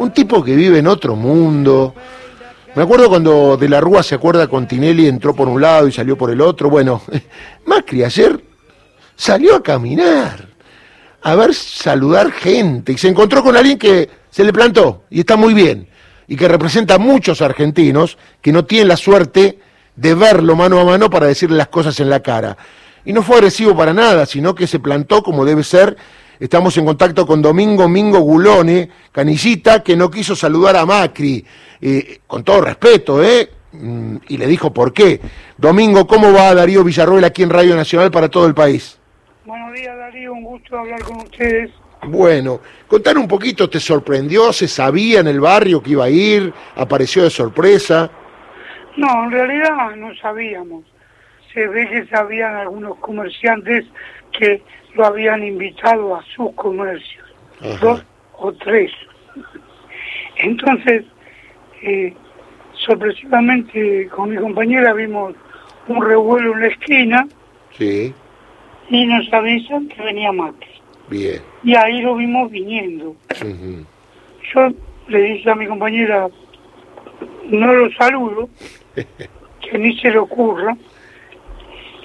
un tipo que vive en otro mundo. Me acuerdo cuando De la Rúa se acuerda con Tinelli, entró por un lado y salió por el otro. Bueno, Macri ayer salió a caminar, a ver saludar gente y se encontró con alguien que se le plantó y está muy bien y que representa a muchos argentinos que no tienen la suerte de verlo mano a mano para decirle las cosas en la cara. Y no fue agresivo para nada, sino que se plantó como debe ser. Estamos en contacto con Domingo Mingo Gulone, canillita, que no quiso saludar a Macri, eh, con todo respeto, ¿eh? Mm, y le dijo por qué. Domingo, ¿cómo va Darío Villarroel aquí en Radio Nacional para todo el país? Buenos días Darío, un gusto hablar con ustedes. Bueno, contar un poquito, ¿te sorprendió? ¿Se sabía en el barrio que iba a ir? ¿Apareció de sorpresa? No, en realidad no sabíamos. Se ve que sabían algunos comerciantes que lo habían invitado a sus comercios, dos o tres. Entonces, eh, sorpresivamente con mi compañera vimos un revuelo en la esquina Sí, y nos avisan que venía Macri. bien. Y ahí lo vimos viniendo. Yo le dije a mi compañera, no lo saludo, que ni se le ocurra.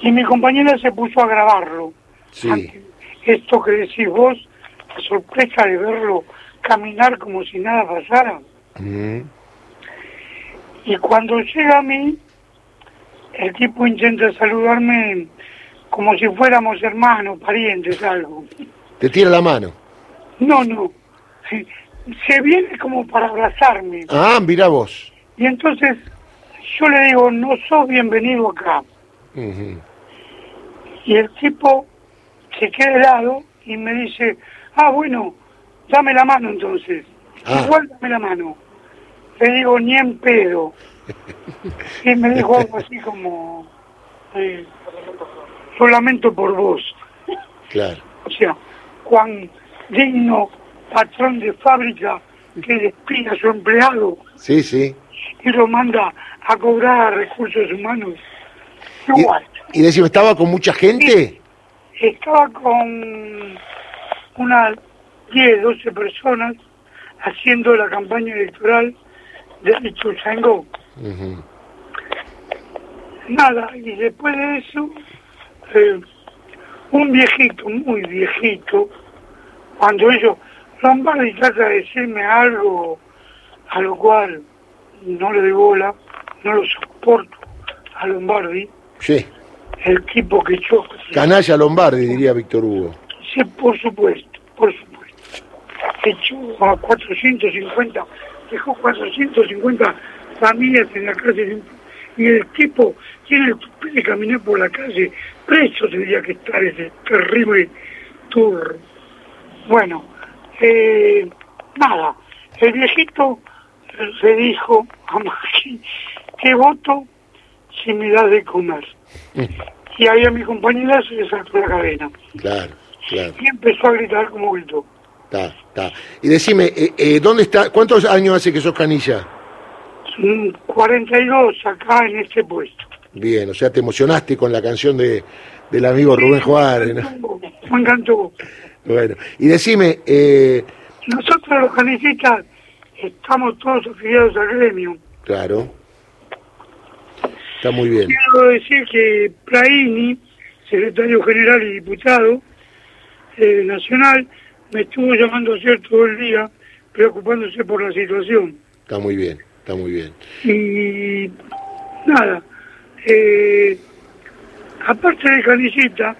Y mi compañera se puso a grabarlo. Sí. Esto que decís vos, la sorpresa de verlo caminar como si nada pasara. Y cuando llega a mí, el tipo intenta saludarme como si fuéramos hermanos, parientes, algo. Te tira la mano. No, no. Se viene como para abrazarme. Ah, mira vos. Y entonces yo le digo, no sos bienvenido acá. Y el tipo se queda helado y me dice, ah, bueno, dame la mano entonces. Ah. Igual dame la mano. Le digo, ni en pedo. Y me dijo algo así como, eh, lo lamento por vos. Claro. O sea, cuán digno patrón de fábrica que despide a su empleado Sí, sí. y lo manda a cobrar a recursos humanos. Y, Igual. y decime, ¿estaba con mucha gente? Estaba con unas 10, 12 personas haciendo la campaña electoral de Ituzaingó. Ujú. Nada, y después de eso, eh, un viejito, muy viejito, cuando ellos, Lombardi trata de decirme algo a lo cual no le doy bola, no lo soporto a Lombardi, Sí. El tipo que choca. Canalla Lombardi, diría Víctor Hugo. Sí, por supuesto, por supuesto. Echó a 450, dejó 450 familias en la calle y el tipo tiene el tupé de caminar por la calle, preso tendría que estar ese terrible turro. Bueno, eh, nada, el viejito le dijo a Maggi que voto da de comer. Y ahí a mi compañera se le saltó la cadena Claro, claro. y empezó a gritar como gritó. Está, está. Y decime, eh, eh, ¿dónde está? ¿Cuántos años hace que sos canilla? Mm, 42 acá en este puesto. Bien, o sea, te emocionaste con la canción de, del amigo Rubén Juárez. ¿no? Me encantó. Bueno, y decime, eh, Nosotros los canicistas estamos todos afiliados al gremio. claro, está muy bien. Quiero decir que Praini, secretario general y diputado eh, nacional, me estuvo llamando ayer todo el día preocupándose por la situación. Está muy bien, está muy bien. Y nada, eh, aparte de Canicita,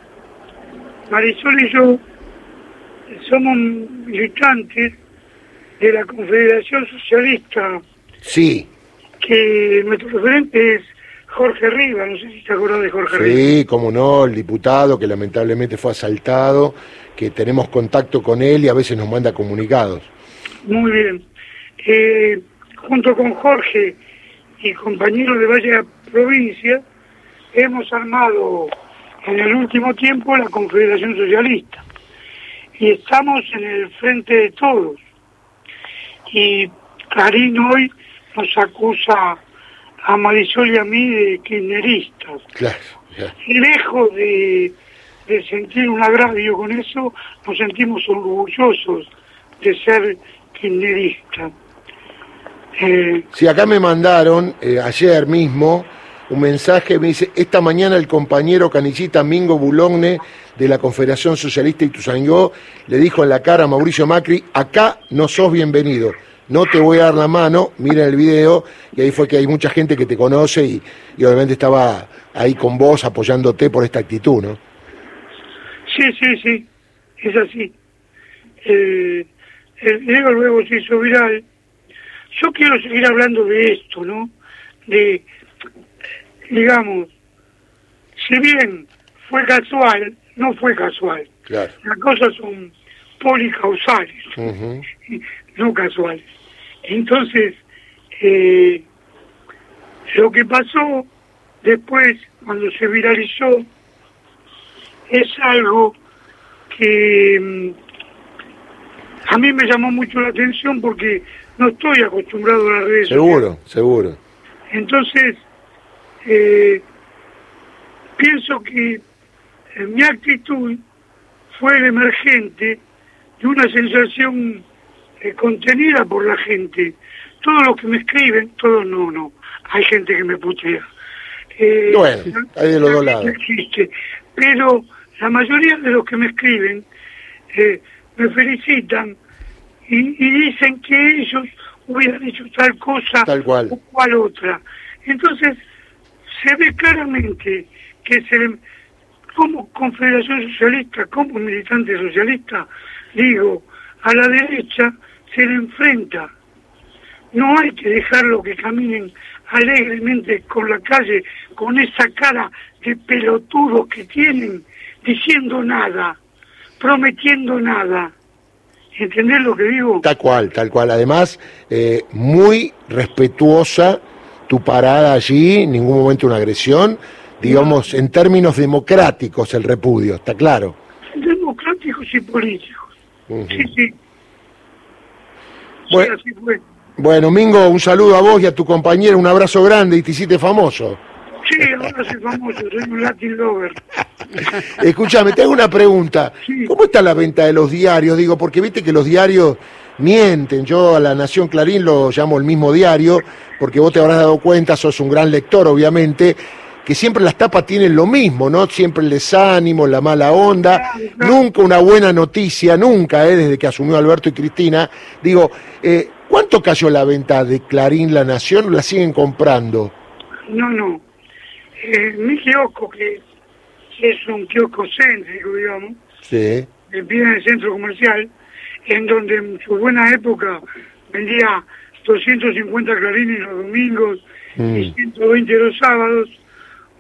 Marisol y yo somos militantes de la Confederación Socialista, Sí, que nuestro referente es Jorge Riva, no sé si te acuerdas de Jorge Riva. sí, como no, el diputado que lamentablemente fue asaltado, que tenemos contacto con él y a veces nos manda comunicados. Muy bien. Eh, junto con Jorge y compañeros de varias provincias, hemos armado en el último tiempo la Confederación Socialista. Y estamos en el frente de todos. Y Clarín hoy nos acusa a Marisol y a mí de kirchneristas. Claro, ya. Lejos de, de sentir un agravio con eso, nos sentimos orgullosos de ser kirchneristas. Eh, Sí, acá me mandaron eh, ayer mismo un mensaje, me dice, esta mañana el compañero canillita Mingo Bulogne de la Confederación Socialista Ituzaingó le dijo en la cara a Mauricio Macri, acá no sos bienvenido, no te voy a dar la mano, miren el video, y ahí fue que hay mucha gente que te conoce y, y obviamente estaba ahí con vos apoyándote por esta actitud, ¿no? sí, sí, sí, es así. Eh, el video luego se hizo viral. Yo quiero seguir hablando de esto, ¿no? De, digamos, si bien fue casual, no fue casual. Claro. Las cosas son policausales, Ujú. no casuales. Entonces, eh, lo que pasó después, cuando se viralizó, es algo que mm, a mí me llamó mucho la atención porque no estoy acostumbrado a las redes sociales. Seguro, seguro. Entonces, eh, pienso que eh, mi actitud fue el emergente de una sensación eh, contenida por la gente. Todos los que me escriben, todos no, no, hay gente que me putea. Eh, Bueno, hay de los dos lados. existe, pero la mayoría de los que me escriben eh, me felicitan y, y dicen que ellos hubieran hecho tal cosa Tal cual. o cual otra. Entonces, se ve claramente que se como Confederación Socialista, como militante socialista, digo, a la derecha se le enfrenta. No hay que dejarlo que caminen alegremente con la calle, con esa cara de pelotudos que tienen, diciendo nada, prometiendo nada. ¿Entendés lo que digo? Tal cual, tal cual. Además, eh, muy respetuosa tu parada allí, en ningún momento una agresión, digamos, en términos democráticos el repudio, está claro. Democráticos y políticos. Sí, sí. Bueno. Sí, así fue. Bueno, Mingo, un saludo a vos y a tu compañero, un abrazo grande y te hiciste famoso. Sí, ahora soy famoso, soy un Latin lover. Escúchame, te hago una pregunta. Sí. ¿Cómo está la venta de los diarios? Digo, porque viste que los diarios mienten. Yo a la Nación Clarín lo llamo el mismo diario, porque vos te habrás dado cuenta, sos un gran lector, obviamente, que siempre las tapas tienen lo mismo, ¿no? Siempre el desánimo, la mala onda, nunca una buena noticia, nunca, ¿eh? desde que asumió Alberto y Cristina. Digo, eh, ¿cuánto cayó la venta de Clarín La Nación? ¿La siguen comprando? No, no. Eh, mi kiosco, que es un kiosco céntrico, digamos, Sí. en pie del centro comercial, en donde en su buena época vendía 250 clarines los domingos y Mm. 120 los sábados.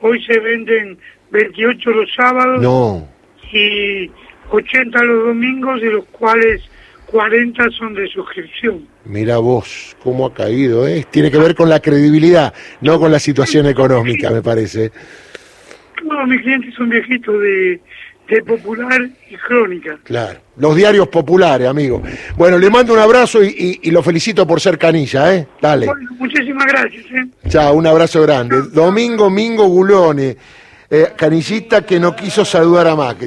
Hoy se venden 28 los sábados No. y 80 los domingos, de los cuales 40 son de suscripción. Mira vos cómo ha caído, ¿eh? Tiene que ver con la credibilidad, no con la situación económica, me parece. Todos mis clientes son viejitos de, de Popular y Crónica. Claro. Los diarios populares, amigo. Bueno, le mando un abrazo y, y- y lo felicito por ser canilla, ¿eh? Dale. Bueno, muchísimas gracias. ¿eh? Chao, un abrazo grande. Domingo Mingo Gulone, eh, canillista que no quiso saludar a Macri.